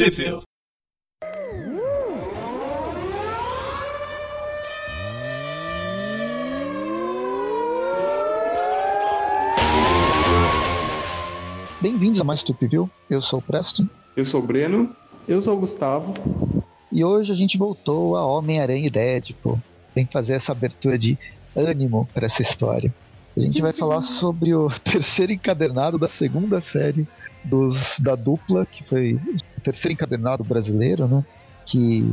Trivia. Bem-vindos a mais Tupiville. Eu sou o Preston. Eu sou o Breno. Eu sou o Gustavo. E hoje a gente voltou a Homem-Aranha e Deadpool. Tem que fazer essa abertura de ânimo para essa história. A gente vai falar sobre o terceiro encadernado da segunda série dos, da dupla, que foi o terceiro encadernado brasileiro, né? Que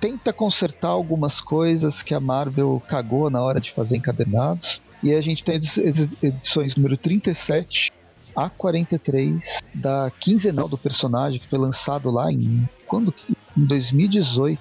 tenta consertar algumas coisas que a Marvel cagou na hora de fazer encadernados. E a gente tem as edições número 37 a 43 da quinzenal do personagem, que foi lançado lá em. Quando? Em 2018.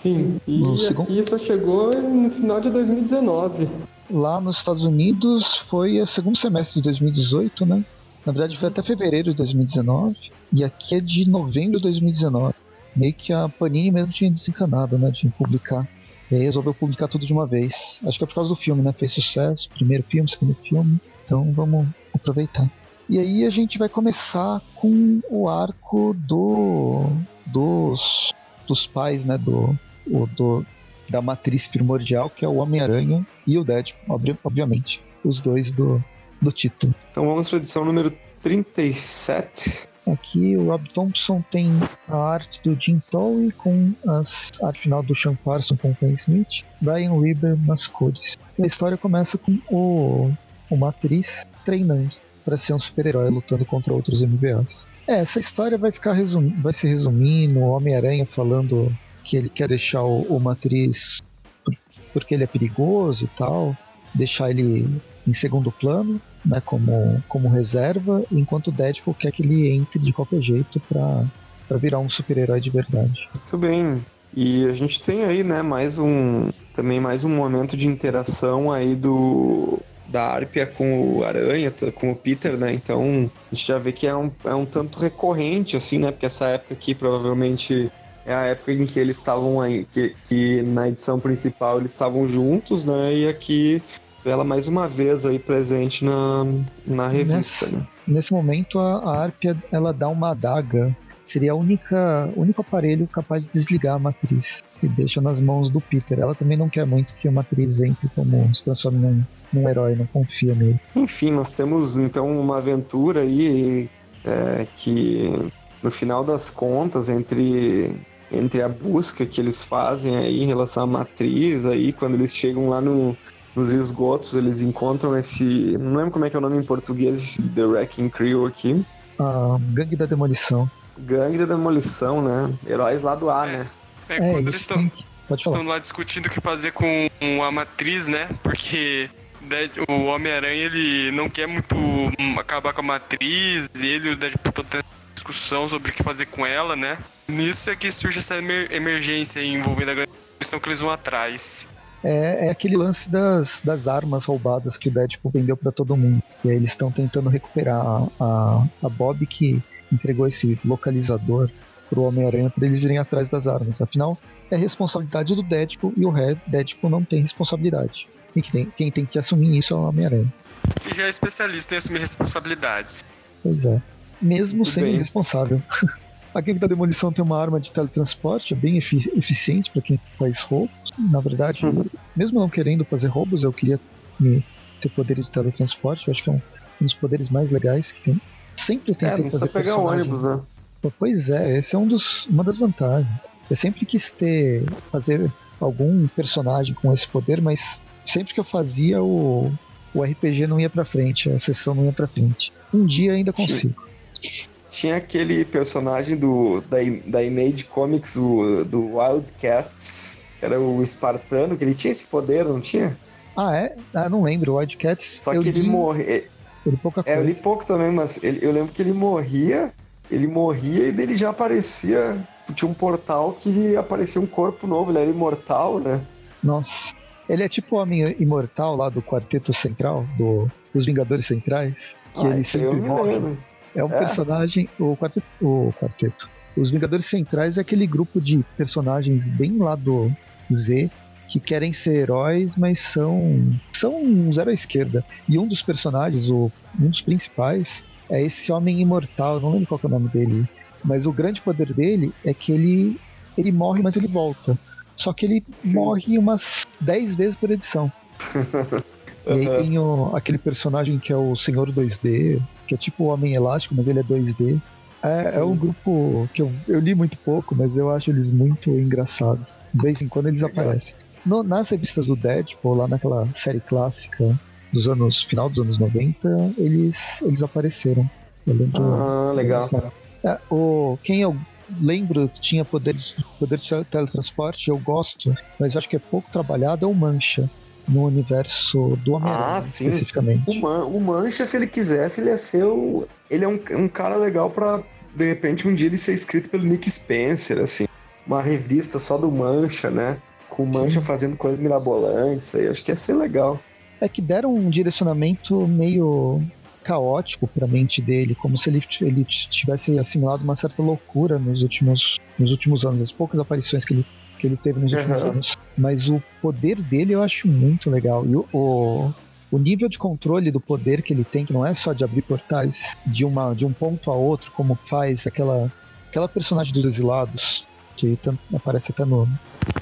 Sim, e No aqui segundo- só chegou no final de 2019. Lá nos Estados Unidos foi o segundo semestre de 2018, né? Na verdade foi até fevereiro de 2019. E aqui é de novembro de 2019. Meio que a Panini mesmo tinha desencanado, né? De publicar. E aí resolveu publicar tudo de uma vez. Acho que é por causa do filme, né? Fez sucesso. Primeiro filme, segundo filme. Então vamos aproveitar. E aí a gente vai começar com o arco do dos, dos pais, né? Do, do, da matriz primordial, que é o Homem-Aranha e o Deadpool, obvi- obviamente. Os dois do, do título. Então vamos para a edição número 37. Aqui o Rob Thompson tem a arte do Jim Towie com as, a arte final do Sean Parson com o Ken Smith, Brian Weber nas cores. A história começa com o, uma atriz treinando para ser um super-herói lutando contra outros MVAs. É, essa história vai ficar resum, vai se resumindo, Homem-Aranha falando que ele quer deixar o, o Matriz por- porque ele é perigoso e tal, deixar ele em segundo plano, né, como, como reserva, enquanto o Deadpool quer que ele entre de qualquer jeito pra, pra virar um super-herói de verdade. Muito bem. E a gente tem aí, né, mais um. Também mais um momento de interação aí do. Da Arpia com o Aranha, com o Peter, né? Então a gente já vê que é um, é um tanto recorrente, assim, né? Porque essa época aqui provavelmente é a época em que eles estavam aí, que, que na edição principal eles estavam juntos, né? E aqui ela mais uma vez aí presente na, na revista, Nessa- né? Nesse momento, a, a Arpia ela dá uma adaga. Seria a única, o único aparelho capaz de desligar a matriz e deixa nas mãos do Peter. Ela também não quer muito que a matriz entre como se transforme num, num herói, não confia nele. Enfim, nós temos então uma aventura aí é, que no final das contas entre entre a busca que eles fazem aí em relação à matriz aí quando eles chegam lá no, nos esgotos eles encontram esse não lembro como é que é o nome em português The Wrecking Crew aqui A gangue da demolição. gangue da demolição né heróis lá do ar né É, É, quando eles eles estão lá discutindo o que fazer com a matriz, né? Porque o Homem-Aranha ele não quer muito acabar com a matriz, e ele e o Deadpool estão tendo discussão sobre o que fazer com ela, né? Nisso é que surge essa emer- emergência aí envolvendo a grande que eles vão atrás. É, é aquele lance das, das armas roubadas que o Deadpool vendeu pra todo mundo. E aí eles estão tentando recuperar a, a, a Bob que entregou esse localizador pro Homem-Aranha pra eles irem atrás das armas. Afinal, é responsabilidade do Deadpool e o Red Deadpool não tem responsabilidade. E quem tem, quem tem que assumir isso é o Homem-Aranha. E já é especialista em assumir responsabilidades. Pois é. Mesmo Muito sendo bem. irresponsável. A Gangue da Demolição tem uma arma de teletransporte, é bem efi- eficiente para quem faz roubos. Na verdade, Uhum. mesmo não querendo fazer roubos, eu queria me- ter poderes de teletransporte. Eu acho que é um, um dos poderes mais legais que tem. Sempre é, tentei não fazer pegar o ônibus né Pois é, esse é um dos, uma das vantagens. Eu sempre quis ter fazer algum personagem com esse poder, mas sempre que eu fazia o, o RPG não ia pra frente, a sessão não ia pra frente. Um dia ainda Sim. Tinha aquele personagem do, da, da Image Comics, o, do Wildcats, que era o espartano, que ele tinha esse poder, não tinha? Ah, é? Ah, não lembro. O Wildcats. Só que ele li, morre. eu li pouca É, eu coisa. li pouco também, mas ele- eu lembro que ele morria, ele morria e dele já aparecia. Tinha um portal que aparecia um corpo novo, ele era imortal, né? Nossa. Ele é tipo o Homem Imortal lá do Quarteto Central, do, dos Vingadores Centrais. Que ah, ele sempre morre. lembro. É um É. personagem. O quarteto, o quarteto. Os Vingadores Centrais é aquele grupo de personagens bem lá do Z que querem ser heróis, mas são são zero à esquerda. E um dos personagens, o, um dos principais, é esse homem imortal. Não lembro qual que é o nome dele. Mas o grande poder dele é que ele, ele morre, mas ele volta. Só que ele Sim. morre umas 10 vezes por edição. E aí tem o- aquele personagem que é o Senhor 2D, que é tipo o Homem Elástico, mas ele é 2D. É, é um grupo que eu, eu li muito pouco, mas eu acho eles muito engraçados. De vez em quando eles Legal. aparecem. No- nas revistas do Deadpool, lá naquela série clássica dos anos, final dos anos 90, eles, eles apareceram. Eu lembro. Ah, legal. É, o, quem eu lembro que tinha poder, de- poder de tele- teletransporte, eu gosto, mas acho que é pouco trabalhado, é o Mancha, no universo do Homem-Aranha, Ah, sim. especificamente. O, Man, o Mancha, se ele quisesse, ele ia ser o. Ele é um, um cara legal pra, de repente, um dia ele ser escrito pelo Nick Spencer, assim. Uma revista só do Mancha, né? Com o Mancha fazendo coisas mirabolantes aí. Acho que ia ser legal. É que deram um direcionamento meio caótico pra mente dele, como se ele, ele tivesse assimilado uma certa loucura nos últimos, nos últimos anos, as poucas aparições que ele, que ele teve nos últimos anos. Mas o poder dele eu acho muito legal. E o, o, o nível de controle do poder que ele tem, que não é só de abrir portais de, uma, de um ponto a outro, como faz aquela, aquela personagem dos exilados, que aparece até no,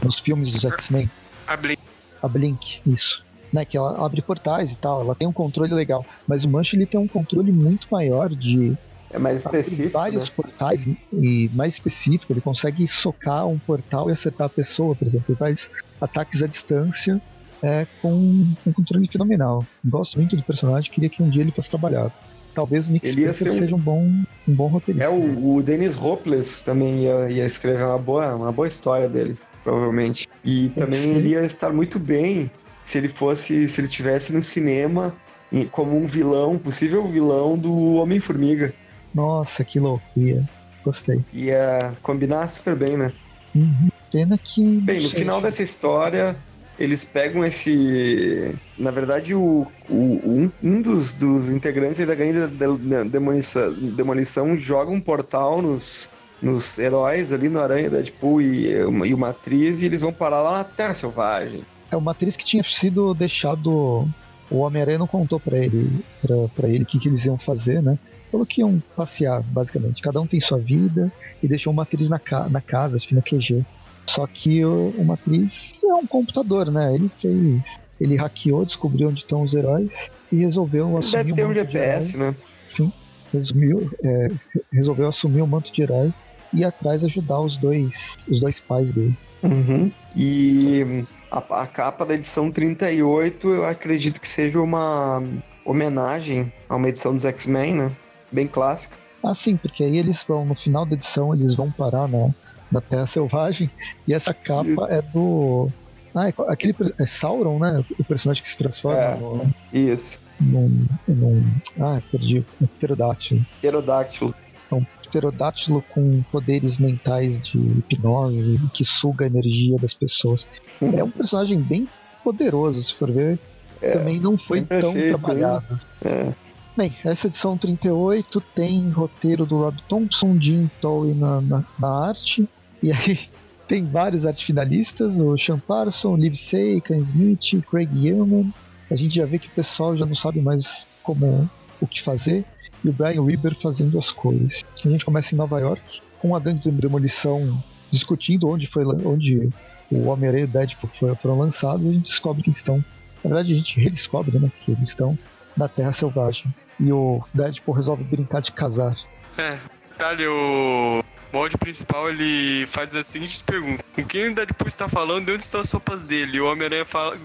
nos filmes dos X-Men A Blink. a Blink, isso. Né, que ela abre portais e tal, ela tem um controle legal. Mas o Mancha ele tem um controle muito maior de É mais abrir específico. vários né? portais e mais específico. Ele consegue socar um portal e acertar a pessoa, por exemplo. Ele faz ataques à distância é, com um controle fenomenal. Gosto muito do personagem, queria que um dia ele fosse trabalhado. Talvez o Nick Spencer ser um- seja um bom, um bom roteirista. É, o, o Dennis Hopeless também ia, ia escrever uma boa, uma boa história dele, provavelmente. E também Sim. ele ia estar muito bem se ele fosse, se ele tivesse no cinema em- como um vilão, possível vilão do Homem-Formiga. Nossa, que loucura. Gostei. Ia combinar super bem, né? Uhum. Pena que. Bem, no final dessa história, eles pegam esse. Na verdade, o, o- um, um dos, dos integrantes da gangue da, demolição, demolição joga um portal nos, nos heróis ali no Aranha, Deadpool e, e uma atriz, e eles vão parar lá na Terra Selvagem. É uma atriz que tinha sido deixado. O Homem-Aranha não contou pra ele pra, pra ele o que, que eles iam fazer, né? Falou que iam passear, basicamente. Cada um tem sua vida e deixou uma atriz na, ca na casa, acho que na QG. Só que o- uma atriz é um computador, né? Ele fez. Ele hackeou, descobriu onde estão os heróis e resolveu assumir Deve ter um de GPS, né? Sim. Resumiu, é, resolveu assumir o manto de herói e ir atrás ajudar os dois, os dois pais dele. Uhum. E a, a capa da edição 38, eu acredito que seja uma homenagem a uma edição dos X-Men, né? Bem clássica. Ah, sim, porque aí eles vão, no final da edição, eles vão parar na, na Terra Selvagem e essa capa é do. Ah, é aquele. É Sauron, né? O personagem que se transforma É. no, Isso. num, num. Ah, perdi. Um. Pterodáctilo. É um pterodátilo com poderes mentais de hipnose que suga a energia das pessoas. É um personagem bem poderoso, se for ver. Também não foi tão trabalhado. É. Bem, essa edição 38 tem roteiro do Rob Thompson, Jim Tolley na, na, na arte, e aí tem vários arte finalistas, o Sean Parson, Liv Say, Smith, Craig Yeoman. A gente já vê que o pessoal já não sabe mais como o que fazer, e o Brian Weber fazendo as cores. A gente começa em Nova York, com a grande demolição discutindo onde foi onde o Homem-Aranha e o Deadpool foram, foram lançados, a gente descobre que estão. Na verdade, a gente redescobre, né? Que eles estão na Terra Selvagem. E o Deadpool resolve brincar de casar. É, detalhe, o molde principal ele faz as seguintes perguntas: Com quem o Deadpool está falando e onde estão as sopas dele? E o Homem-Aranha fala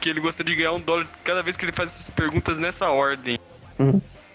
que ele gostaria de ganhar um dólar cada vez que ele faz essas perguntas nessa ordem.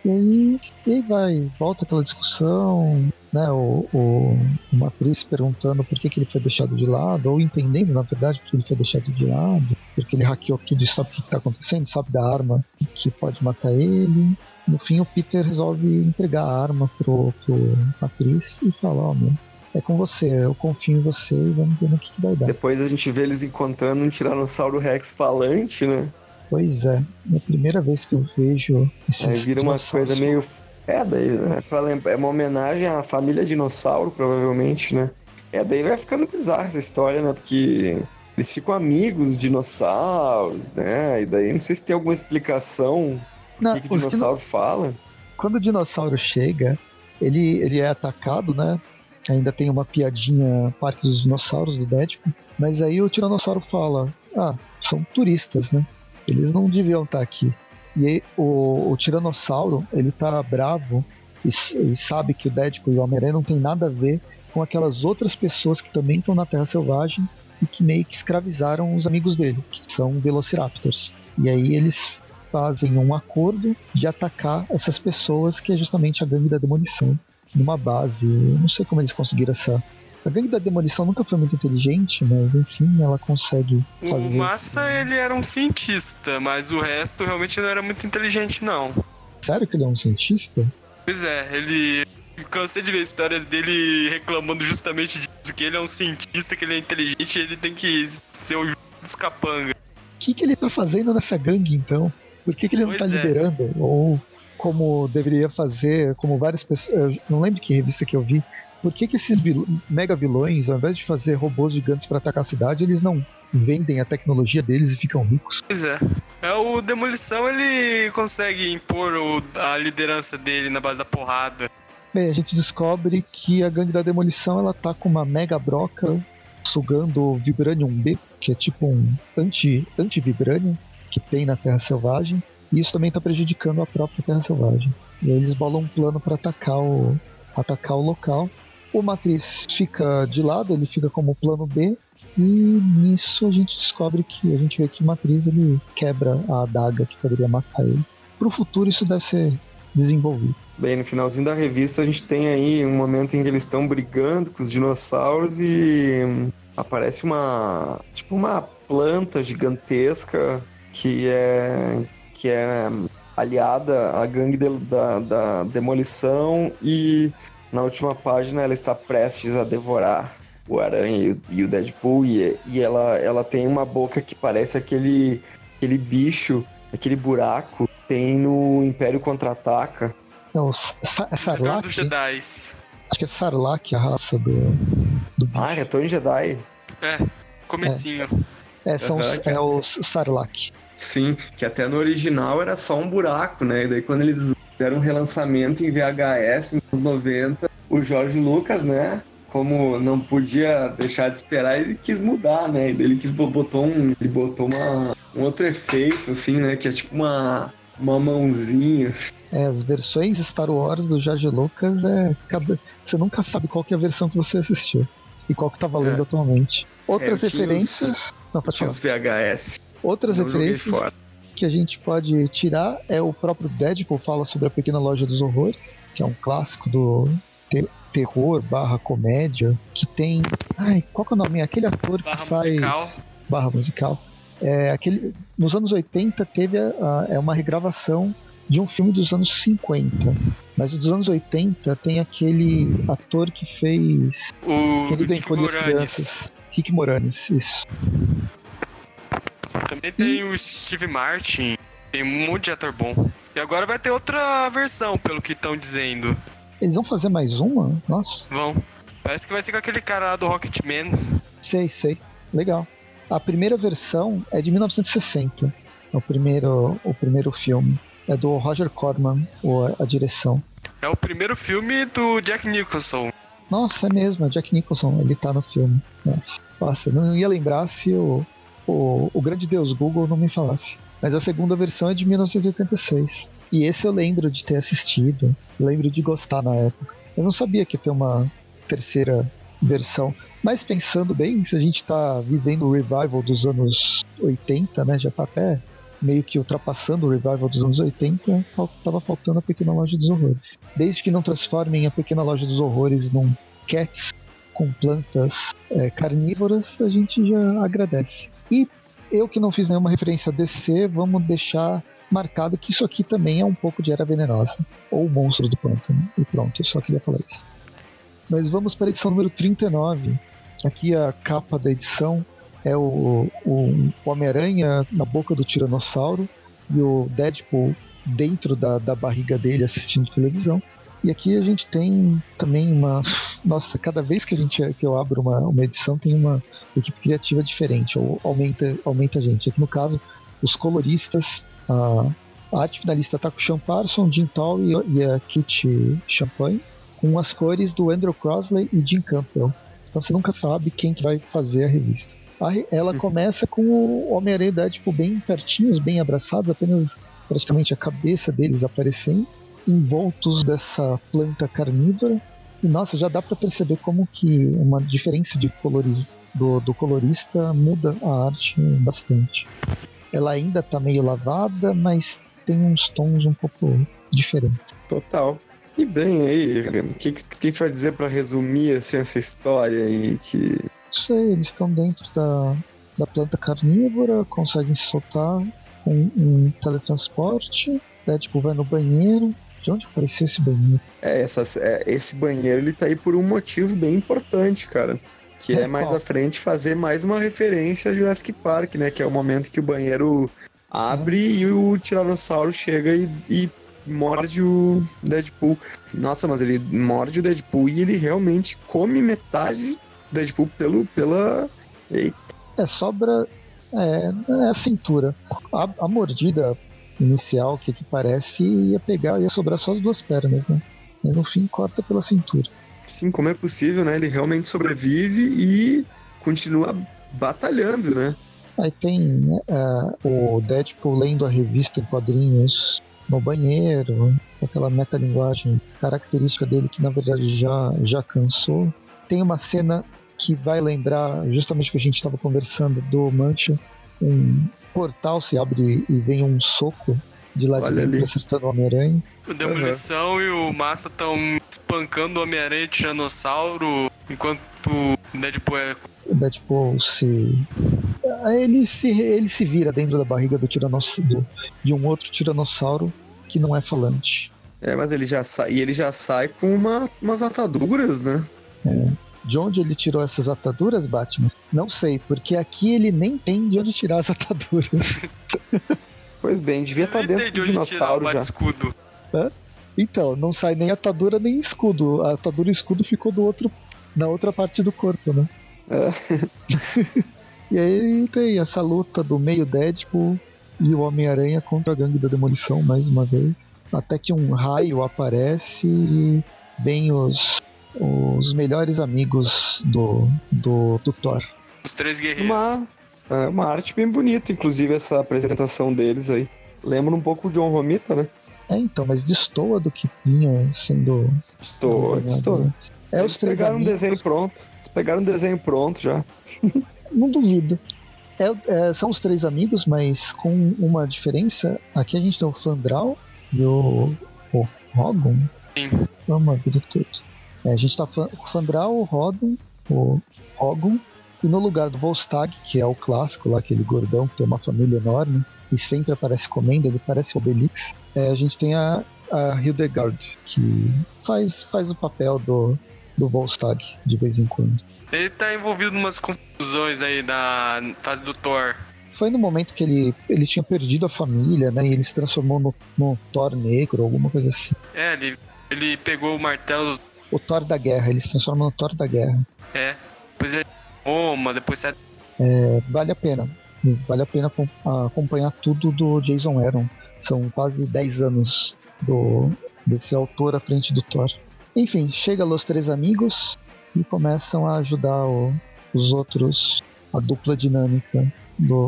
E aí, e aí vai, volta aquela discussão, né? O, o, uma atriz perguntando por que, que ele foi deixado de lado, ou entendendo, na verdade, por que ele foi deixado de lado, porque ele hackeou tudo e sabe o que está acontecendo, sabe da arma que pode matar ele. No fim, o Peter resolve entregar a arma pro, pro atriz e falar: Ó, meu, é com você, eu confio em você e vamos ver no que, que vai dar. Depois a gente vê eles encontrando um Tiranossauro Rex falante, né? Pois é, é a primeira vez que eu vejo esses Aí vira uma coisa meio. É, daí, né? Pra lembrar, é uma homenagem à família dinossauro, provavelmente, né? É, daí vai ficando bizarra essa história, né? Porque eles ficam amigos dos dinossauros, né? E daí não sei se tem alguma explicação Não, o que, que o os dino- dinossauro fala. Quando o dinossauro chega, ele, ele é atacado, né? Ainda tem uma piadinha Parque dos Dinossauros do Deadpool. Mas aí o Tiranossauro fala: Ah, são turistas, né? Eles não deviam estar aqui. E o, o Tiranossauro, ele tá bravo e, e sabe que o Deadpool e o Homem-Aranha não tem nada a ver com aquelas outras pessoas que também estão na Terra Selvagem e que meio que escravizaram os amigos dele, que são Velociraptors. E aí eles fazem um acordo de atacar essas pessoas, que é justamente a gangue da demolição, numa base. Não sei como eles conseguiram essa. A gangue da demolição nunca foi muito inteligente, mas enfim, ela consegue fazer. O Massa, ele era um cientista, mas o resto realmente não era muito inteligente, não. Sério que ele é um cientista? Pois é, ele. Cansei de ver histórias dele reclamando justamente disso, que ele é um cientista, que ele é inteligente e ele tem que ser o dos capanga. O que, que ele tá fazendo nessa gangue então? Por que, que ele não Pois tá é. liderando? Ou como deveria fazer, como várias pessoas. Eu não lembro que revista que eu vi. Por que, que esses vil- mega vilões, ao invés de fazer robôs gigantes para atacar a cidade, eles não vendem a tecnologia deles e ficam ricos? Pois é. É o Demolição, ele consegue impor o- a liderança dele na base da porrada. Bem, a gente descobre que a gangue da demolição ela tá com uma mega broca sugando o Vibranium B, que é tipo um anti- anti-Vibranium que tem na Terra Selvagem. E isso também tá prejudicando a própria Terra Selvagem. E aí eles bolam um plano para atacar o, atacar o local. O Matriz fica de lado, ele fica como plano B. E nisso a gente descobre que a gente vê que Matriz ele quebra a adaga que poderia matar ele. Pro futuro isso deve ser desenvolvido. Bem, no finalzinho da revista a gente tem aí um momento em que eles estão brigando com os dinossauros e hum, aparece uma tipo uma planta gigantesca que é que é aliada à gangue de- da, da demolição e na última página ela está prestes a devorar o Aranha e o, e o Deadpool e, e ela, ela tem uma boca que parece aquele, aquele bicho, aquele buraco que tem no Império Contra-Ataca. É o Sa- Sa- Retorno Sarlacc? dos Jedi. Acho que é Sarlacc a raça do, do bicho. Ah, Retorno Jedi. É, comecinho. É, são os, Aham, que- é os Sarlacc. Sim, que até no original era só um buraco, né? E daí quando eles fizeram um relançamento em VHS nos anos 90, o Jorge Lucas, né? Como não podia deixar de esperar, ele quis mudar, né? Ele quis botou um, ele botou uma, um outro efeito, assim, né? Que é tipo uma, uma mãozinha. É, as versões Star Wars do Jorge Lucas é cada. Você nunca sabe qual que é a versão que você assistiu. E qual que tá valendo É. atualmente. Outras É, tinha os- referências. Não, pode falar. os VHS. Outras Não referências. Que a gente pode tirar é o próprio Deadpool fala sobre a Pequena Loja dos Horrores, que é um clássico do te- terror barra comédia, que tem. Ai, qual que é o nome? Aquele ator que Barra faz. musical. barra musical. É, aquele, nos anos 80 teve a, a- é uma regravação de um filme dos anos 50. Mas o dos anos 80 tem aquele ator que fez O Querido Encolher as. Crianças. Rick Moranis, isso. Também tem o Steve Martin. Tem um monte de ator bom. E agora vai ter outra versão, pelo que estão dizendo. Eles vão fazer mais uma? Nossa, Vão. Parece que vai ser com aquele cara lá do Rocketman. sei, sei. Legal. A primeira versão é de 1960. O primeiro, o primeiro filme. É do Roger Corman, a direção. É o primeiro filme do Jack Nicholson. Nossa, é mesmo, é Jack Nicholson, ele tá no filme. Nossa, nossa não ia lembrar se o, o, o grande deus Google não me falasse. Mas a segunda versão é de 1986. E esse eu lembro de ter assistido, lembro de gostar na época. Eu não sabia que ia ter uma terceira versão. Mas pensando bem, se a gente tá vivendo o revival dos anos 80, né? Já tá até meio que ultrapassando o revival dos anos 80, fal- tava faltando a Pequena Loja dos Horrores. Desde que não transformem a Pequena Loja dos Horrores num Cats com plantas é, carnívoras, a gente já agradece. E eu que não fiz nenhuma referência a DC, vamos deixar marcado que isso aqui também é um pouco de Era Venenosa, ou Monstro do Pântano. E pronto, eu só queria falar isso. Mas vamos para a edição número 39. Aqui a capa da edição é o, o Homem-Aranha na boca do Tiranossauro e o Deadpool dentro da, da barriga dele assistindo televisão. E aqui a gente tem também uma. Nossa, cada vez que, a gente, que eu abro uma, uma edição tem uma equipe criativa diferente, ou aumenta, aumenta a gente. Aqui no caso, os coloristas, a, a arte finalista tá com o Sean Parson, Jim Toll e, e a Kit Champagne. com as cores do Andrew Crosley e Jim Campbell. Então você nunca sabe quem que vai fazer a revista. A ela começa com o Homem-Aranha e o Deadpool bem pertinhos, bem abraçados, apenas praticamente a cabeça deles aparecendo, envoltos dessa planta carnívora. E nossa, já dá pra perceber como que uma diferença de colores do, do colorista muda a arte bastante. Ela ainda tá meio lavada, mas tem uns tons um pouco diferentes. Total. E bem aí, o que, que, tu vai dizer pra resumir assim, essa história aí? Que... Não sei, eles estão dentro da, da planta carnívora, conseguem se soltar com um teletransporte. Deadpool vai no banheiro. De onde apareceu esse banheiro? É, essas, é, esse banheiro ele tá aí por um motivo bem importante, cara. Que é É mais qual? à frente fazer mais uma referência a Jurassic Park, né? Que é o momento que o banheiro abre e o Tiranossauro chega e, e morde o Deadpool. Nossa, mas ele morde o Deadpool e ele realmente come metade do Deadpool pelo, pela. Eita, É, sobra. É, é a cintura. A, a mordida inicial, que, que parece, ia pegar, ia sobrar só as duas pernas, né? Mas no fim corta pela cintura. sim, como é possível, né? Ele realmente sobrevive e continua batalhando, né? Aí tem né, é, o Deadpool lendo a revista em quadrinhos no banheiro, com aquela metalinguagem característica dele que na verdade já, já cansou. Tem uma cena que vai lembrar justamente o que a gente estava conversando do Mancha. Um portal se abre e vem um soco de lá de Olha dentro ali. acertando o Homem-Aranha. O Demolição e o Massa estão espancando o Homem-Aranha e o Tiranossauro, enquanto o Deadpool é. O Deadpool se. Ele se, ele se vira dentro da barriga do tiranossauro, de um outro tiranossauro que não é falante. É, mas ele já sai, e ele já sai com uma, umas ataduras, né? De onde ele tirou essas ataduras, Batman? Não sei, porque aqui ele nem tem de onde tirar as ataduras. Pois bem, devia estar Ele dentro de do o dinossauro já. bate-escudo. Então, não sai nem atadura nem escudo. A atadura e escudo ficou do outro, na outra parte do corpo, né? É. E aí tem essa luta do meio Deadpool e o Homem-Aranha contra a gangue da demolição mais uma vez. Até que um raio aparece e vem os, os melhores amigos do, do, do Thor. Os três guerreiros. Uma, é, uma arte bem bonita, inclusive, essa apresentação deles aí. Lembra um pouco o John Romita, né? É, então, mas destoa do que vinha sendo estou. antes. É Eles os três pegaram um amigos, desenho pronto. Eles pegaram um desenho pronto já. não duvido. É, é, são os três amigos, mas com uma diferença. Aqui a gente tem o Fandral e o, o Rogon. Sim. Vamos abrir tudo. É, a gente tá fa- com o Fandral, o Rodon, o Rogon. E no lugar do Volstag, que é o clássico lá, aquele gordão que tem uma família enorme e sempre aparece comendo, ele parece Obelix. É, a gente tem a, a Hildegard, que faz, faz o papel do, do Volstag de vez em quando. Ele tá envolvido em umas confusões aí da fase do Thor. Foi no momento que ele, ele tinha perdido a família, né? E ele se transformou no, no Thor negro, alguma coisa assim. É, ele, ele pegou o martelo. O Thor da guerra, ele se transforma no Thor da guerra. É. Depois ele Roma, depois sai. É, vale a pena. Vale a pena acom- acompanhar tudo do Jason Aaron. São quase 10 anos do, desse autor à frente do Thor. Enfim, chega os três amigos e começam a ajudar o- os outros, a dupla dinâmica do,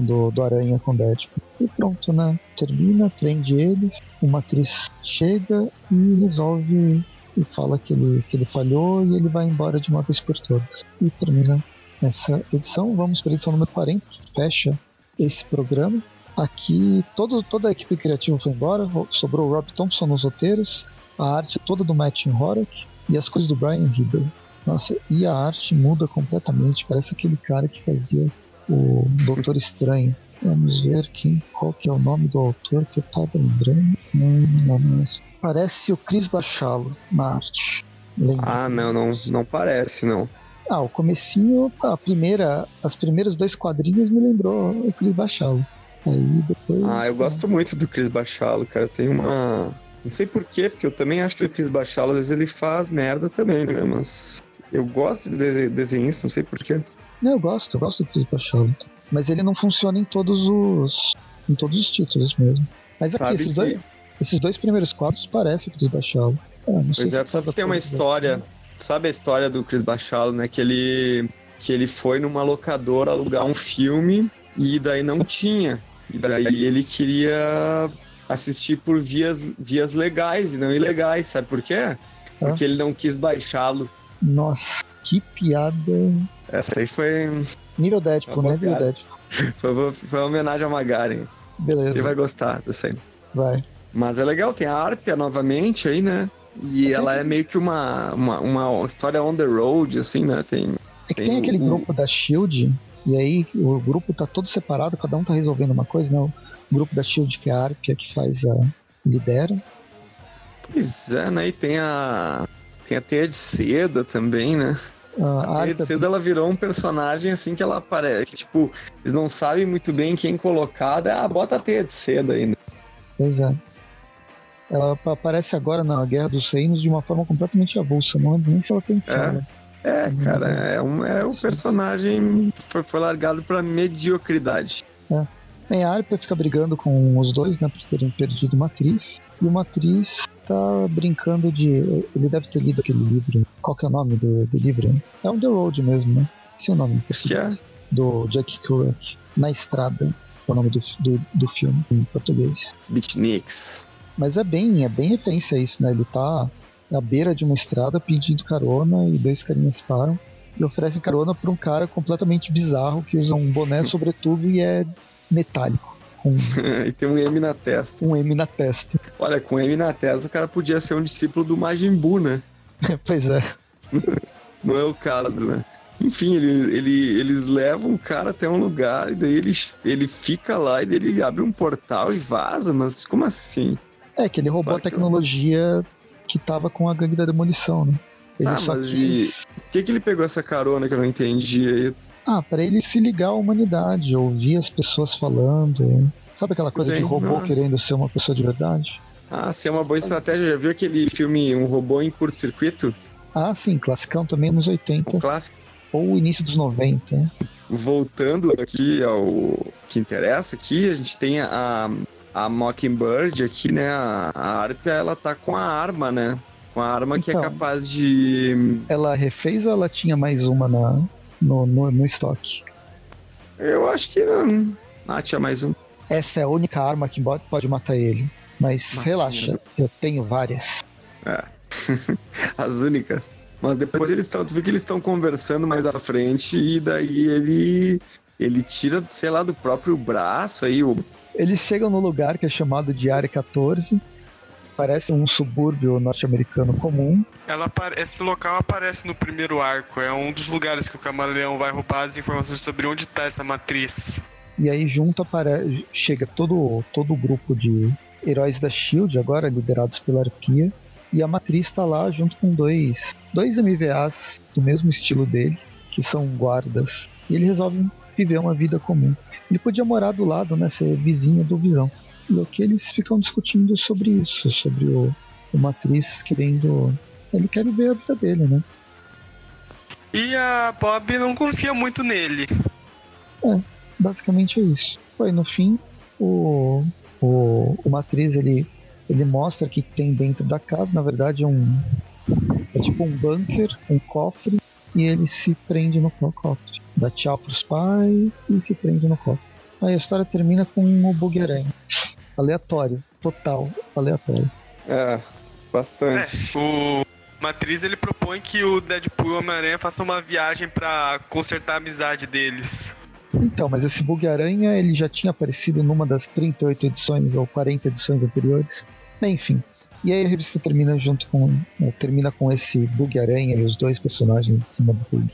do, do Aranha com Deadpool. E pronto, né? Termina, prende eles, uma atriz chega e resolve e fala que ele, que ele falhou e ele vai embora de uma vez por todas. E termina essa edição. Vamos para a edição número 40, que fecha esse programa. Aqui todo, toda a equipe criativa foi embora, sobrou o Rob Thompson nos roteiros, a arte toda do Matt Horak e as cores do Brian Hibber. Nossa, e a arte muda completamente, parece aquele cara que fazia o Doutor Estranho. Vamos ver quem, qual que é o nome do autor que eu tava lembrando. Hum, não, não é. Parece o Chris Bachalo na arte. Lembra? Ah, não, não, não parece, não. Ah, o comecinho, a primeira, as primeiros dois quadrinhos me lembrou o Chris Bachalo. Aí depois. Ah, eu gosto muito do Chris Bachalo, cara. Tem uma. Não sei porquê, porque eu também acho que o Chris Bachalo, às vezes, ele faz merda também, né? Mas eu gosto de dese- desenhista, não sei porquê. Não, eu gosto, eu gosto do Chris Bachalo. Mas ele não funciona em todos os. em todos os títulos mesmo. Mas aqui, esses, que- dois, esses dois primeiros quadros parecem o Chris Bachalo. É, não sei Pois é, sabe que tem uma história. sabe a história do Chris Bachalo, né? Que ele, que ele foi numa locadora alugar um filme e daí não tinha. E daí ele queria assistir por vias, vias legais e não ilegais, sabe por quê? Porque ele não quis baixá-lo. Nossa, que piada. Essa aí foi, Nível Deadpool, né? Nível. Deadpool. foi, foi uma homenagem a Magaren. Beleza, Ele vai gostar dessa aí. vai. Mas é legal, tem a Arpia novamente aí, né? E ela é meio que uma, uma, uma história on the road, assim, né? Tem. É que Tem tem aquele o- grupo da Shield, e aí o grupo tá todo separado, cada um tá resolvendo uma coisa, né? O grupo da Shield, que é a Arpia, que faz a. lidera. Pois é, né? E tem a. Tem a Teia de Seda também, né? A A Teia Arpia de Seda ela virou um personagem assim que ela aparece. Tipo, eles não sabem muito bem quem colocar. daí, Ah, bota a Teia de Seda ainda. Pois é. Ela ap- aparece agora na Guerra dos Reinos de uma forma completamente avulsa. Não lembro nem se ela tem fim. É. né? É, cara, é um, é um personagem foi, foi largado pra mediocridade. Bem, a Arpia fica brigando com os dois, né? Por terem perdido uma atriz. E uma atriz tá brincando de. Ele deve ter lido aquele livro. Qual que é o nome do, do livro? É On the Road mesmo, né? Esse é o nome. Acho que é. Do Jack Kerouac. Na Estrada. É o nome do, do, do filme em português. Beatniks. Mas é bem, é bem referência a isso, né? Ele tá à beira de uma estrada pedindo carona e dois carinhas param e oferecem carona pra um cara completamente bizarro que usa um boné sobretudo e é metálico, com e tem um M na testa. um M na testa. Olha, com M na testa o cara podia ser um discípulo do Majin Buu, né? pois é. Não é o caso, né? Enfim, ele, ele- eles levam o cara até um lugar e daí ele, ele fica lá e daí ele abre um portal e vaza, mas como assim? É que ele roubou Claro a que tecnologia que tava com a gangue da demolição, né? Ele Ah, mas quis- Por que, que ele pegou essa carona que eu não entendi aí? Ah, para ele se ligar à humanidade, ouvir as pessoas falando. Sabe aquela coisa de Bem, robô ah. querendo ser uma pessoa de verdade? Ah, se é uma boa estratégia. Já viu aquele filme Um Robô em Curto-Circuito? Ah, sim, classicão também nos 80 O clássico. ou início dos 90. né? Voltando aqui ao que interessa aqui, a gente tem a, a Mockingbird aqui, né? A, a Arpia, ela tá com a arma, né? Com a arma que é Então. capaz de... Ela refez ou ela tinha mais uma na, no, no, no estoque? Eu acho que não. Ah, tinha mais um. Essa é a única arma que pode, pode matar ele. Mas Imagina. relaxa, eu tenho várias. As únicas. Mas depois eles estão. Tu vê que eles estão conversando mais à frente e daí ele. Ele tira, sei lá, do próprio braço aí o. Eles chegam no lugar que é chamado de Área 14. Parece um subúrbio norte-americano comum. Ela Esse local aparece no primeiro arco. É um dos lugares que o camaleão vai roubar as informações sobre onde tá essa matriz. E aí junto apare... chega todo, todo o grupo de heróis da SHIELD, agora liderados pela Arpia. E a Matriz está lá junto com dois, dois MVAs do mesmo estilo dele, que são guardas. E ele resolve viver uma vida comum. Ele podia morar do lado, né, ser vizinho do Visão. Que eles ficam discutindo sobre isso, sobre o, o Matriz querendo... Ele quer viver a vida dele, né? E a Bob não confia muito nele. basicamente é isso. Foi no fim o, o, o Matriz ele, ele mostra que tem dentro da casa, na verdade é um é tipo um bunker, um cofre e ele se prende no co- cofre. Dá tchau pros pais e se prende no cofre. Aí a história termina com o bug aranha. Aleatório, total, aleatório. É, É, bastante. o Matriz ele propõe que o Deadpool e o Homem-Aranha façam uma viagem pra consertar a amizade deles. Então, mas esse bug aranha ele já tinha aparecido numa das 38 edições ou 40 edições anteriores. Bem, enfim. E aí a revista termina junto com. eh, termina com esse bug aranha e os dois personagens em cima do bug.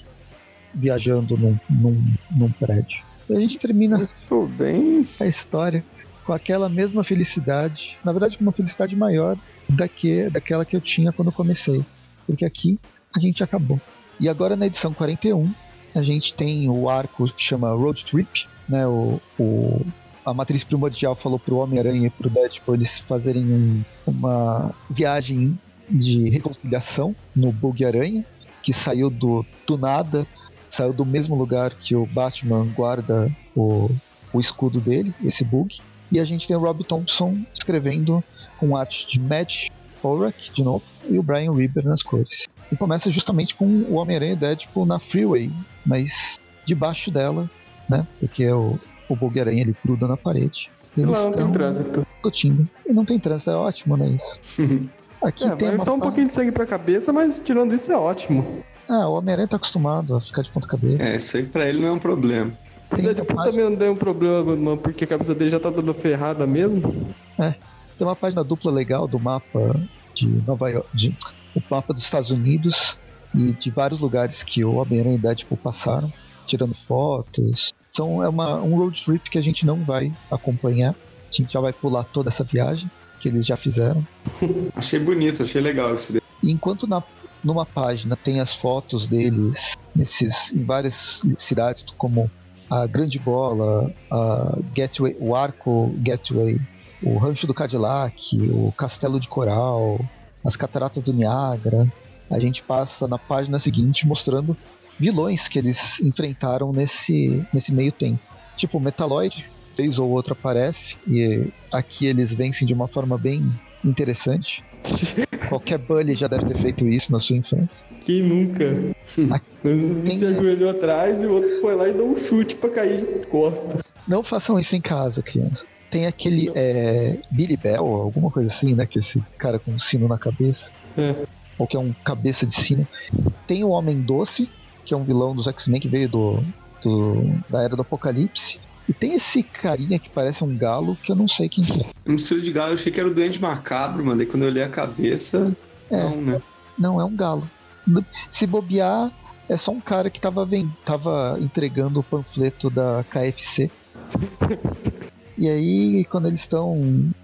Viajando num, num, num prédio. E a gente termina Tô bem. a história com aquela mesma felicidade. Na verdade, com uma felicidade maior da que, daquela que eu tinha quando comecei. Porque aqui a gente acabou. E agora na edição 41, a gente tem o arco que chama Road Trip, né? O, o- a matriz primordial falou pro Homem-Aranha e pro Deadpool eles fazerem um- uma viagem de reconciliação no Bug Aranha, que saiu do, do nada, saiu do mesmo lugar que o Batman guarda o, o escudo dele, esse bug. E a gente tem o Rob Thompson escrevendo com arte de Matt Ulrich, de novo, e o Brian Reaper nas cores. E começa justamente com o Homem-Aranha e Deadpool na Freeway, mas debaixo dela, né? Porque o, o Bug-Aranha ele gruda na parede. E Eles lá não tem trânsito. discutindo. E não tem trânsito, é ótimo, né? Isso. Aqui É, tem só um pa- pouquinho de sangue pra cabeça, mas tirando isso é ótimo. Ah, o Homem-Aranha tá acostumado a ficar de ponta cabeça. É, isso aí pra ele não é um problema. Deadpool página, também não tem um problema, não, porque a cabeça dele já tá dando ferrada mesmo. tem uma página dupla legal do mapa de Nova York, de, o mapa dos Estados Unidos e de vários lugares que o Homem-Aranha e Deadpool passaram, tirando fotos. São, é uma, um road trip que a gente não vai acompanhar. A gente já vai pular toda essa viagem que eles já fizeram. Achei bonito, achei legal esse daí. E enquanto na, numa página tem as fotos deles nesses, em várias cidades, como a Grande Bola, a Gateway, o Arco Gateway, o Rancho do Cadillac, o Castelo de Coral, as Cataratas do Niágara, a gente passa na página seguinte mostrando vilões que eles enfrentaram nesse, nesse meio tempo. Tipo, Metaloid, vez ou outra aparece, e aqui eles vencem de uma forma bem interessante. Qualquer bully já deve ter feito isso na sua infância. Quem nunca? Um Quem se é? ajoelhou atrás e o outro foi lá e deu um chute pra cair de costas. Não façam isso em casa, criança. Tem aquele é, Billy Bell, alguma coisa assim, né? Que é esse cara com um sino na cabeça. É. Ou que é um cabeça de sino. Tem o Homem Doce, que é um vilão dos X-Men que veio do, do- da Era do Apocalipse. E tem esse carinha que parece um galo, que eu não sei quem que é. Um estilo de galo, eu achei que era o Duende Macabro, mano. Daí quando eu olhei a cabeça. É. Não, né? Não, é um galo. Se bobear, é só um cara que tava, ven- tava entregando o panfleto da KFC. E aí, quando eles estão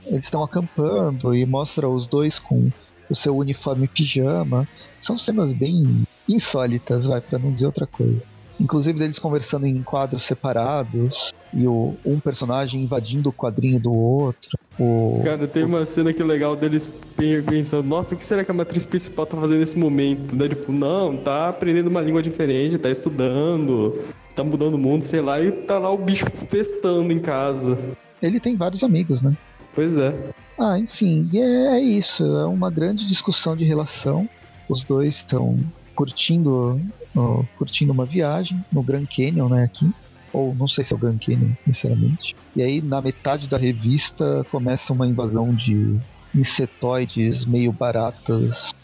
eles estão acampando e mostra os dois com o seu uniforme pijama, são cenas bem insólitas, vai, pra não dizer outra coisa. Inclusive deles conversando em quadros separados e o, um personagem invadindo o quadrinho do outro. O, Cara, tem uma cena que é legal deles pensando, nossa, o que será que a matriz principal tá fazendo nesse momento? Daí, tipo, não, tá aprendendo uma língua diferente, tá estudando, tá mudando o mundo, sei lá, e tá lá o bicho testando em casa. ele tem vários amigos, né? Pois é. Ah, enfim, é, é isso. É uma grande discussão de relação. Os dois estão curtindo, ó, curtindo uma viagem no Grand Canyon, né? Aqui. Ou não sei se é o Grand Canyon, sinceramente. E aí, na metade da revista, começa uma invasão de insetoides meio baratas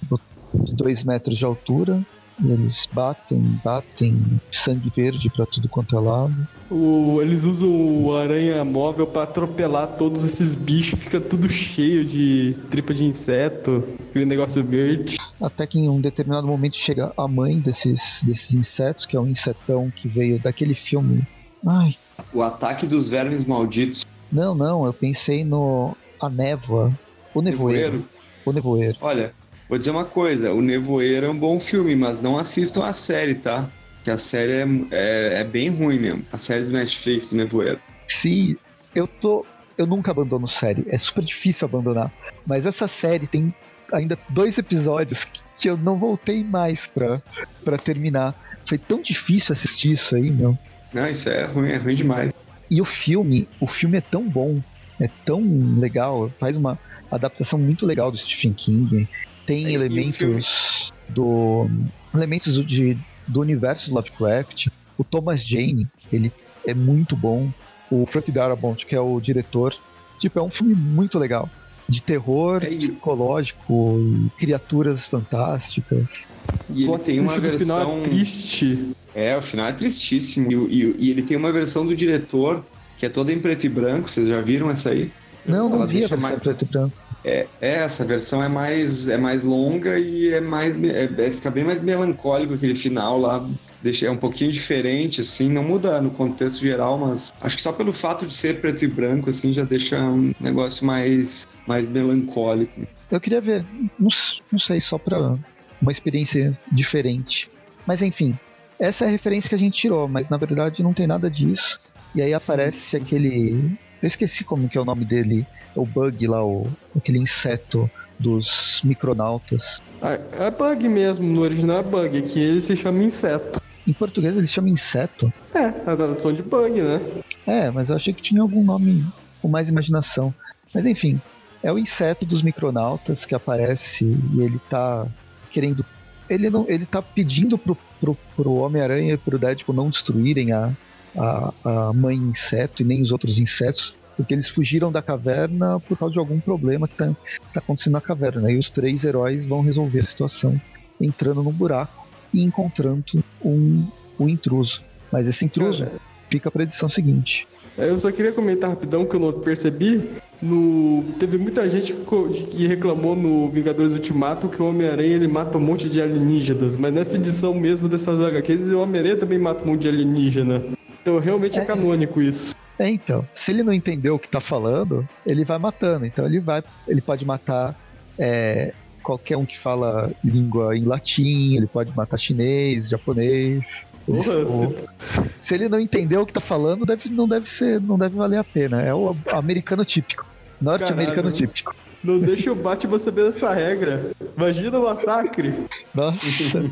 de 2 metros de altura. E eles batem, batem sangue verde pra tudo quanto é lado. O- eles usam o aranha móvel pra atropelar todos esses bichos, fica tudo cheio de tripa de inseto, aquele negócio verde. Até que em um determinado momento chega a mãe desses, desses insetos, que é um insetão que veio daquele filme. Ai, O ataque dos vermes malditos. não, não, eu pensei no. A névoa. O nevoeiro. Nevoeiro. O nevoeiro. Olha, vou dizer uma coisa: O Nevoeiro é um bom filme, mas não assistam a série, tá? Que a série é, é, é bem ruim mesmo. A série do Netflix do Nevoeiro. Se eu tô. Eu nunca abandono série. É super difícil abandonar. Mas essa série tem ainda dois episódios que eu não voltei mais pra, pra terminar. Foi tão difícil assistir isso aí, meu. Não, isso é ruim, é ruim demais. E o filme, o filme é tão bom, é tão legal, faz uma adaptação muito legal do Stephen King. Tem e elementos do elementos do, de, do universo Lovecraft. O Thomas Jane, ele é muito bom. O Frank Darabont, que é o diretor, tipo, é um filme muito legal. De terror É, psicológico, criaturas fantásticas. E ele O tem uma do final versão. é triste. É, o final é tristíssimo. E, e e ele tem uma versão do diretor que é toda em preto e branco. Vocês já viram essa aí? Não, não Ela vi a versão mais- preto e branco. É, é, essa versão é mais, é mais longa e é mais. É, é- fica bem mais melancólico aquele final lá. Deixa, é um pouquinho diferente, assim, não muda no contexto geral, mas acho que só pelo fato de ser preto e branco, assim, já deixa um negócio mais, mais melancólico. Eu queria ver, não, não sei, só pra uma experiência diferente. Mas enfim, essa é a referência que a gente tirou, mas na verdade não tem nada disso. E aí aparece aquele. Eu esqueci como que é o nome dele. O bug lá, o, aquele inseto dos micronautas. Ah, É bug mesmo, no original é bug, aqui ele se chama inseto. Em português eles chamam inseto. É, a tradução de bug, né? É, mas eu achei que tinha algum nome com mais imaginação. Mas enfim, é o inseto dos micronautas que aparece e ele tá querendo. Ele não. Ele tá pedindo pro, pro, pro Homem-Aranha e pro Deadpool não destruírem a, a, a mãe inseto e nem os outros insetos. Porque eles fugiram da caverna por causa de algum problema que tá, tá acontecendo na caverna. E os três heróis vão resolver a situação entrando no buraco e encontrando um, um intruso. Mas esse intruso Cara. fica pra edição seguinte. Eu só queria comentar rapidão que eu não percebi. No... Teve muita gente que reclamou no Vingadores Ultimato que o Homem-Aranha ele mata um monte de alienígenas. Mas nessa edição mesmo dessas HQs, o Homem-Aranha também mata um monte de alienígena. Então realmente é, É. canônico isso. É, então, se ele não entendeu o que tá falando, ele vai matando. Então ele vai, ele pode matar é, qualquer um que fala língua em latim, ele pode matar chinês, japonês. Isso- se ele não entendeu o que tá falando, deve, não deve ser, não deve valer a pena. É o americano típico. Norte-americano típico. Não deixa o Batman saber dessa regra. Imagina o massacre. Nossa.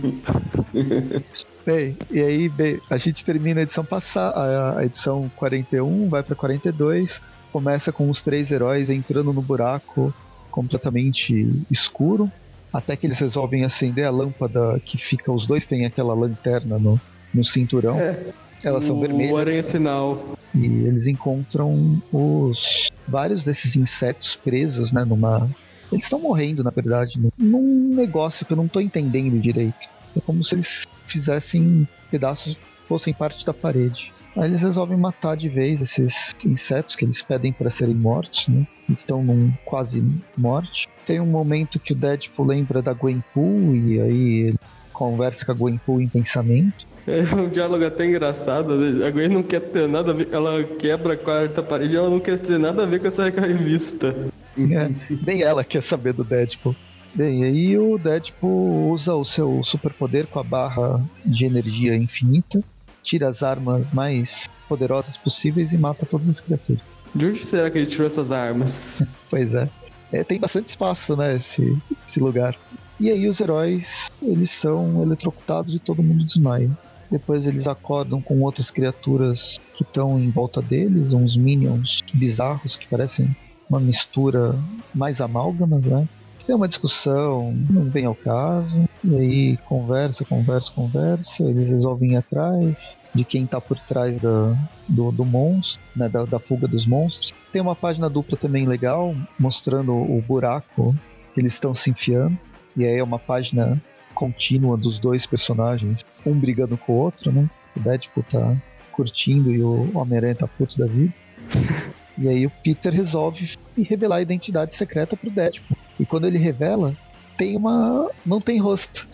bem, e aí, bem, a gente termina a edição passada, a edição 41, vai pra 42, começa com os três heróis entrando no buraco completamente escuro, até que eles resolvem acender a lâmpada que fica, os dois têm aquela lanterna no, no cinturão. É. Elas são o vermelhas Aranha Sinal. e eles encontram os vários desses insetos presos, né, numa eles estão morrendo, na verdade, num- num negócio que eu não tô entendendo direito. É como se eles fizessem pedaços, fossem parte da parede. Aí eles resolvem matar de vez esses insetos que eles pedem para serem mortos, né? Eles estão num quase morte. Tem um momento que o Deadpool lembra da Gwenpool e aí ele conversa com a Gwenpool em pensamento. É um diálogo até engraçado. né? A Gwen não quer ter nada a ver. Ela quebra a quarta parede ela não quer ter nada a ver com essa revista. É, nem ela quer saber do Deadpool. Bem, aí o Deadpool usa o seu superpoder com a barra de energia infinita, tira as armas mais poderosas possíveis e mata todas as criaturas. De onde será que ele tirou essas armas? Pois é. É, tem bastante espaço, né, esse, esse lugar. E aí os heróis, eles são eletrocutados e todo mundo desmaia. Depois eles acordam com outras criaturas que estão em volta deles, uns minions bizarros que parecem uma mistura mais amálgamas, né? Tem uma discussão, não vem ao caso, e aí conversa, conversa, conversa, eles resolvem ir atrás de quem tá por trás da, do, do monstro, né, da, da fuga dos monstros. Tem uma página dupla também legal, mostrando o buraco que eles estão se enfiando, e aí é uma página contínua dos dois personagens, um brigando com o outro, né? O Deadpool tá curtindo e o Homem-Aranha tá puto da vida. E aí o Peter resolve revelar a identidade secreta pro Deadpool. E quando ele revela, tem uma. não tem rosto.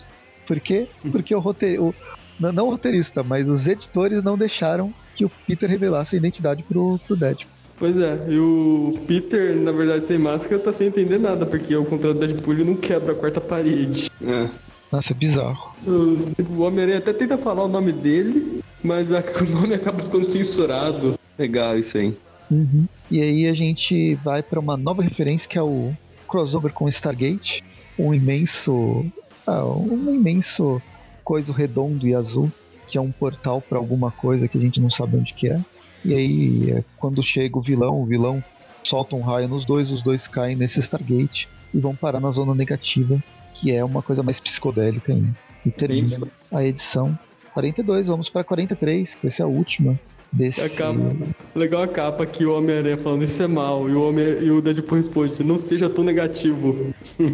Por quê? Porque o roteiro. Não, não o roteirista, mas os editores não deixaram que o Peter revelasse a identidade pro, pro Deadpool. Pois é, e o Peter, na verdade, sem máscara, tá sem entender nada, porque ao contrário do Deadpool, ele não quebra a quarta parede. É. Nossa, é bizarro. O o Homem-Aranha até tenta falar o nome dele, mas a- o nome acaba ficando censurado. Legal isso aí. Uhum. E aí a gente vai para uma nova referência que é o crossover com Stargate, um imenso, ah, um imenso coisa redondo e azul que é um portal para alguma coisa que a gente não sabe onde que é. E aí é, quando chega o vilão, o vilão solta um raio nos dois, os dois caem nesse Stargate e vão parar na zona negativa, que é uma coisa mais psicodélica ainda. E termina a edição 42, vamos para 43, que vai ser a última desse A capa, legal a capa que o Homem-Aranha falando isso é mal, e o, Homem, e o Deadpool responde, não seja tão negativo.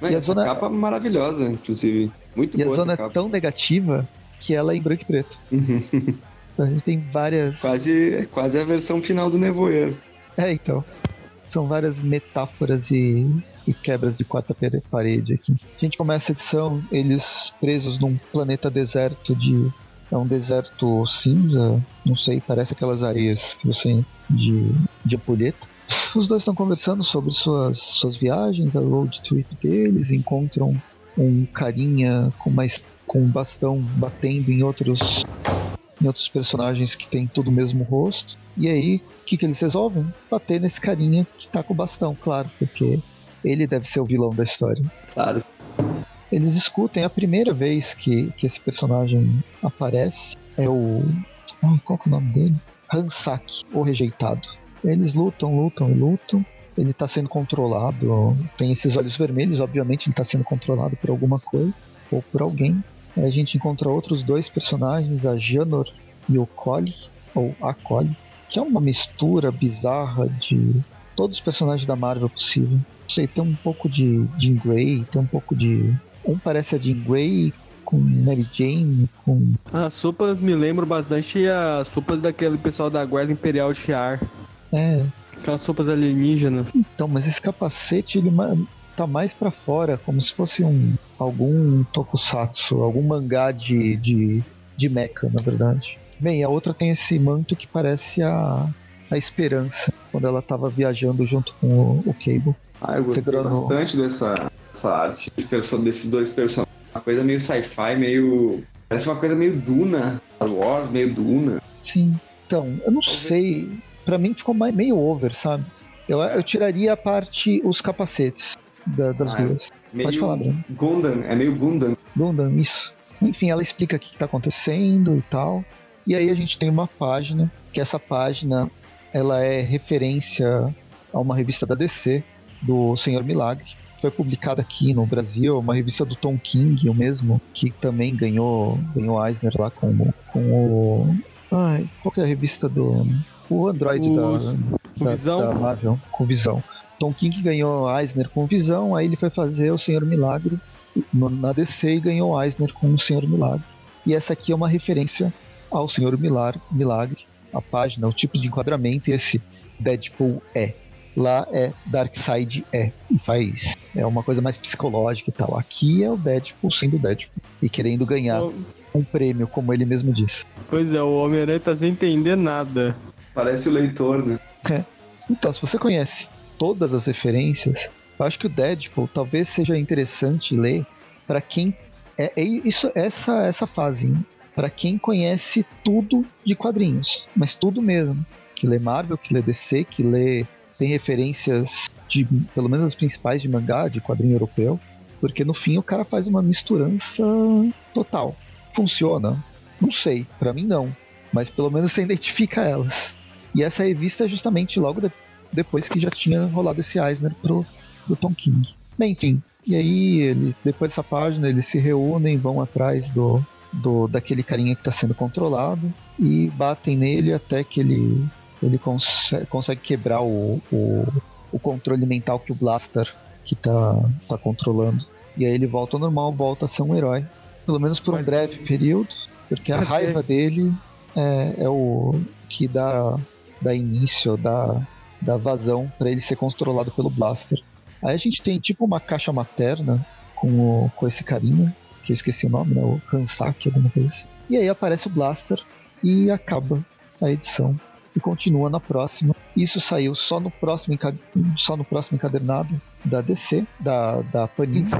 Mas E a essa zona- capa maravilhosa, inclusive. Muito E a boa zona essa é capa. tão negativa que ela é em branco e preto. então a gente tem várias. Quase, quase a versão final do Nevoeiro. É, então. São várias metáforas e, e quebras de quarta parede aqui. A gente começa a edição, eles presos num planeta deserto de. É um deserto cinza, não sei, parece aquelas areias que você. de, de ampulheta. Os dois estão conversando sobre suas, suas viagens, a road trip deles, encontram um carinha com mais com um bastão batendo em outros em outros personagens que tem tudo o mesmo rosto. E aí, o que, que eles resolvem? Bater nesse carinha que tá com o bastão, claro, porque ele deve ser o vilão da história. Claro. Eles escutem a primeira vez que, que esse personagem aparece. É o. Ai, qual que é o nome dele? Hansaki, o rejeitado. Eles lutam, lutam lutam. ele tá sendo controlado, tem esses olhos vermelhos, obviamente ele tá sendo controlado por alguma coisa ou por alguém. Aí a gente encontra outros dois personagens, a Janor e o Collie, ou a Collie, que é uma mistura bizarra de todos os personagens da Marvel possível. Não sei, tem um pouco de Jean Grey, tem um pouco de. Um parece a Jean Grey com Mary Jane, com. As sopas me lembram bastante as sopas daquele pessoal da Guarda Imperial de Shiar. É. Aquelas sopas alienígenas. Então, mas esse capacete ele tá mais pra fora, como se fosse um algum tokusatsu, algum mangá de, de, de mecha, na verdade. Bem, a outra tem esse manto que parece a, a esperança, quando ela tava viajando junto com o, o Cable. Ah, eu gostei Segurando- bastante dessa, dessa arte, desses dois personagens. Uma coisa meio sci-fi, meio. Parece uma coisa meio Duna. Star Wars, meio Duna. Sim. Então, eu não sei. Pra mim ficou mais- meio over, sabe? Eu, eu tiraria a parte, os capacetes da- das Ah, é. duas. Meio Pode falar, Bruno. Gundam, é meio Gundam. Gundam, isso. Enfim, ela explica o que está acontecendo e tal. E aí a gente tem uma página, que essa página ela é referência a uma revista da DC, do Senhor Milagre. Foi publicada aqui no Brasil, uma revista do Tom King, o mesmo, que também ganhou, ganhou Eisner lá com, o- com o. Ai, qual que é a revista do. O Android Os- da, da, Visão? da Marvel, com visão. Tom King ganhou Eisner com visão, aí ele foi fazer o Senhor Milagre na DC e ganhou Eisner com o Senhor Milagre. E essa aqui é uma referência ao Senhor Milar, Milagre, a página, o tipo de enquadramento, e esse Deadpool é. Lá é Darkseid é. E faz. É uma coisa mais psicológica e tal. Aqui é o Deadpool sendo Deadpool. E querendo ganhar um prêmio, como ele mesmo disse. Pois é, o Homem-Aranha tá sem entender nada. Parece o leitor, né? Então, se você conhece todas as referências, eu acho que o Deadpool talvez seja interessante ler para quem é, é isso essa essa fase, para quem conhece tudo de quadrinhos, mas tudo mesmo, que lê Marvel, que lê DC, que lê tem referências de pelo menos as principais de mangá, de quadrinho europeu, porque no fim o cara faz uma misturança total. Funciona? Não sei, para mim não, mas pelo menos você identifica elas. E essa revista é justamente logo de- depois que já tinha rolado esse Eisner pro, pro Tom King. Bem, enfim. E aí, ele, depois dessa página, eles se reúnem, vão atrás do, do daquele carinha que está sendo controlado e batem nele até que ele, ele consegue, consegue quebrar o, o, o controle mental que o Blaster que tá, tá controlando. E aí ele volta ao normal, volta a ser um herói. Pelo menos por um breve período, porque a Até- raiva dele é, é o que dá, dá início, dá, dá vazão para ele ser controlado pelo Blaster. Aí a gente tem tipo uma caixa materna com, o, com esse carinha, que eu esqueci o nome, né? O Hansaki, alguma coisa assim. E aí aparece o Blaster e acaba a edição. E continua na próxima. Isso saiu só no próximo, só no próximo encadernado da DC, da, da Panini.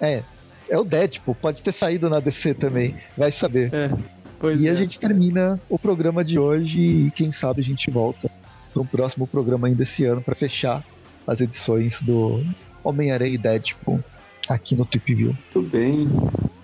É, é o Deadpool, pode ter saído na DC também, vai saber. É. Pois E é. a gente termina o programa de hoje e quem sabe a gente volta para um próximo programa ainda esse ano para fechar as edições do Homem-Aranha e Deadpool aqui no Trip View. Muito bem.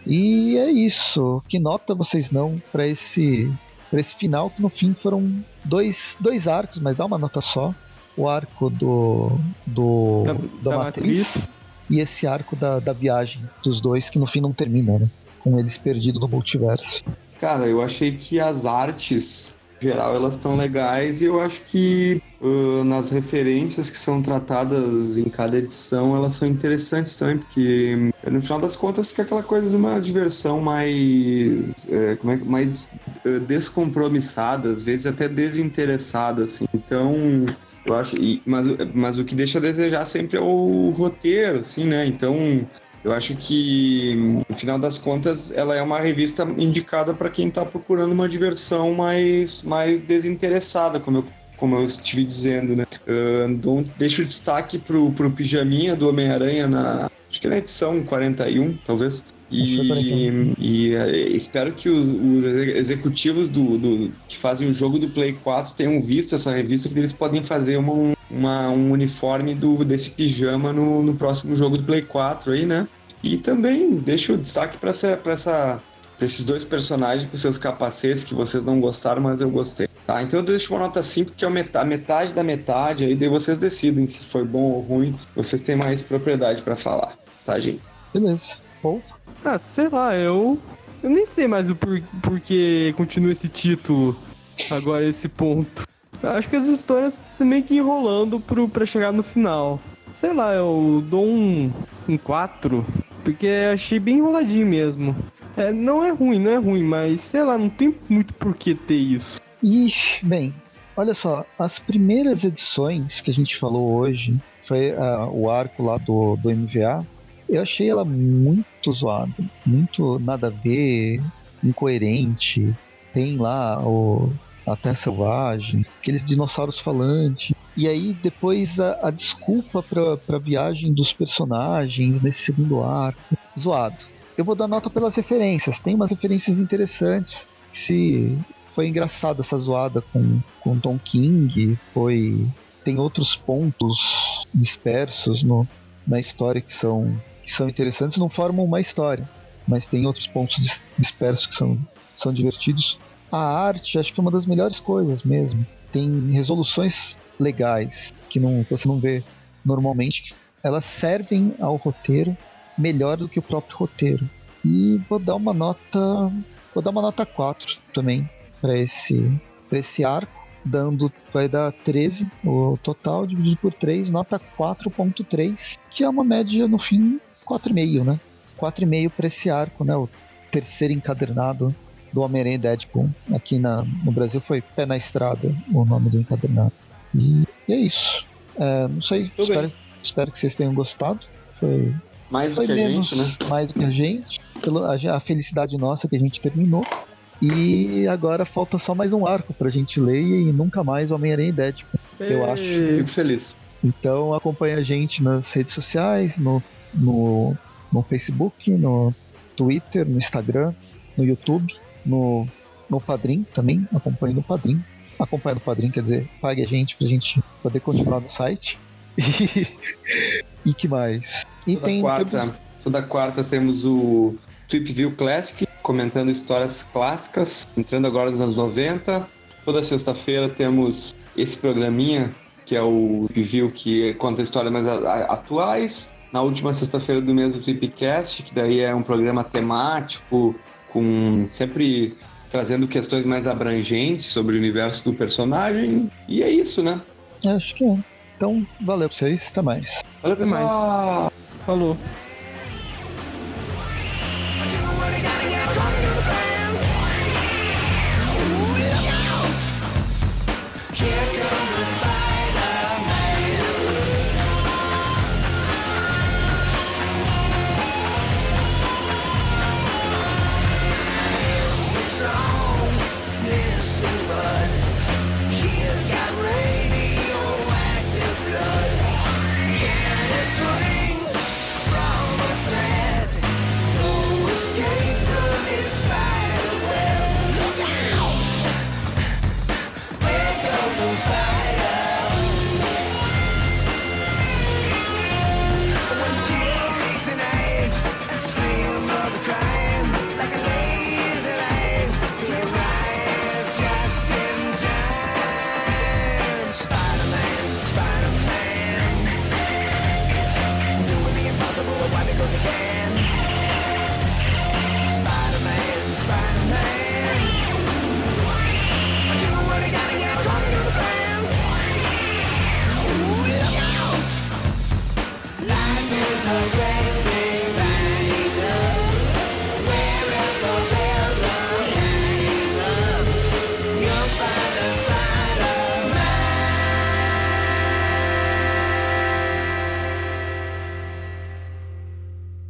E é isso. Que nota vocês dão para esse para esse final que no fim foram dois, dois arcos, mas dá uma nota só. O arco do do Da- da, da matriz, Matriz. e esse arco da, da viagem dos dois que no fim não termina, né? Com eles perdidos no multiverso. Cara, eu achei que as artes, em geral, elas estão legais e eu acho que ah, nas referências que são tratadas em cada edição, elas são interessantes também, porque no final das contas fica aquela coisa de uma diversão mais, é, como é, que- mais descompromissada, às vezes até desinteressada, assim. Então, eu acho, e- mas, o- mas o que deixa a desejar sempre é o roteiro, assim, né? Então, eu acho que, no final das contas, ela é uma revista indicada para quem está procurando uma diversão mais, mais desinteressada, como eu, como eu estive dizendo, né? Dou- deixo destaque pro, pro pijaminha do Homem-Aranha na. Acho que na edição 41, talvez. Que é 41. E, e, eh, espero que os, os exe- executivos do, do- que fazem o jogo do Play 4 tenham visto essa revista, porque eles podem fazer uma, uma- um uniforme do, desse pijama no, no próximo jogo do Play 4 aí, né? E também deixo o destaque para essa, pra essa, pra esses dois personagens com seus capacetes que vocês não gostaram, mas eu gostei. Tá, então eu deixo uma nota 5, que é a metade da metade, aí daí vocês decidem se foi bom ou ruim. Vocês têm mais propriedade para falar, tá, gente? Beleza. Povo? Ah, sei lá, eu. Eu nem sei mais o por, porquê continua esse título agora, esse ponto. Acho que as histórias meio que enrolando pro, pra chegar no final. Sei lá, eu dou um, um 4, porque achei bem enroladinho mesmo. É, não é ruim, não é ruim, mas sei lá, não tem muito por que ter isso. Ixi, bem, olha só, as primeiras edições que a gente falou hoje, foi uh, o arco lá do, do MVA, eu achei ela muito zoada, muito nada a ver, incoerente. Tem lá o Até Selvagem, aqueles dinossauros falantes. E aí depois a, a desculpa pra, pra viagem dos personagens nesse segundo arco. Zoado. Eu vou dar nota pelas referências. Tem umas referências interessantes. Se foi engraçado essa zoada com, com Tom King, foi tem outros pontos dispersos no, na história que são que são interessantes, não formam uma história, mas tem outros pontos dispersos que são, são divertidos. A arte, acho que é uma das melhores coisas mesmo. Tem resoluções legais que não, você não vê normalmente. Elas servem ao roteiro melhor do que o próprio roteiro. E vou dar uma nota. Vou dar uma nota 4 também para esse, esse arco, dando vai dar 13 o total dividido por 3, nota 4.3, que é uma média no fim 4,5, né? 4,5 para esse arco, né? O terceiro encadernado do Homem-Aranha Deadpool. Aqui na, no Brasil foi Pé na Estrada o nome do encadernado. E, e é isso. É, não sei, espero, espero, que vocês tenham gostado. Foi, mais do que a gente, né? Mais do que a gente. Pelo, a, a felicidade nossa que a gente terminou. E agora falta só mais um arco pra gente ler e nunca mais Homem-Aranha e Deadpool, eu acho. Fico feliz. Então acompanha a gente nas redes sociais, no, no, no Facebook, no Twitter, no Instagram, no YouTube, no, no Padrim também, acompanhe no Padrim. Acompanhe no Padrim, quer dizer, pague a gente pra gente poder continuar no site. E, e que mais? E toda tem quarta, toda quarta temos o Trip View Classic, comentando histórias clássicas, entrando agora nos anos 90. Toda sexta-feira temos esse programinha, que é o Review, que conta histórias mais atuais na última sexta-feira do mês do Tripcast, que daí é um programa temático, com sempre trazendo questões mais abrangentes sobre o universo do personagem. E é isso, né? Acho que é. Então, valeu pra vocês, até mais. Valeu. Até mais. Falou. Here.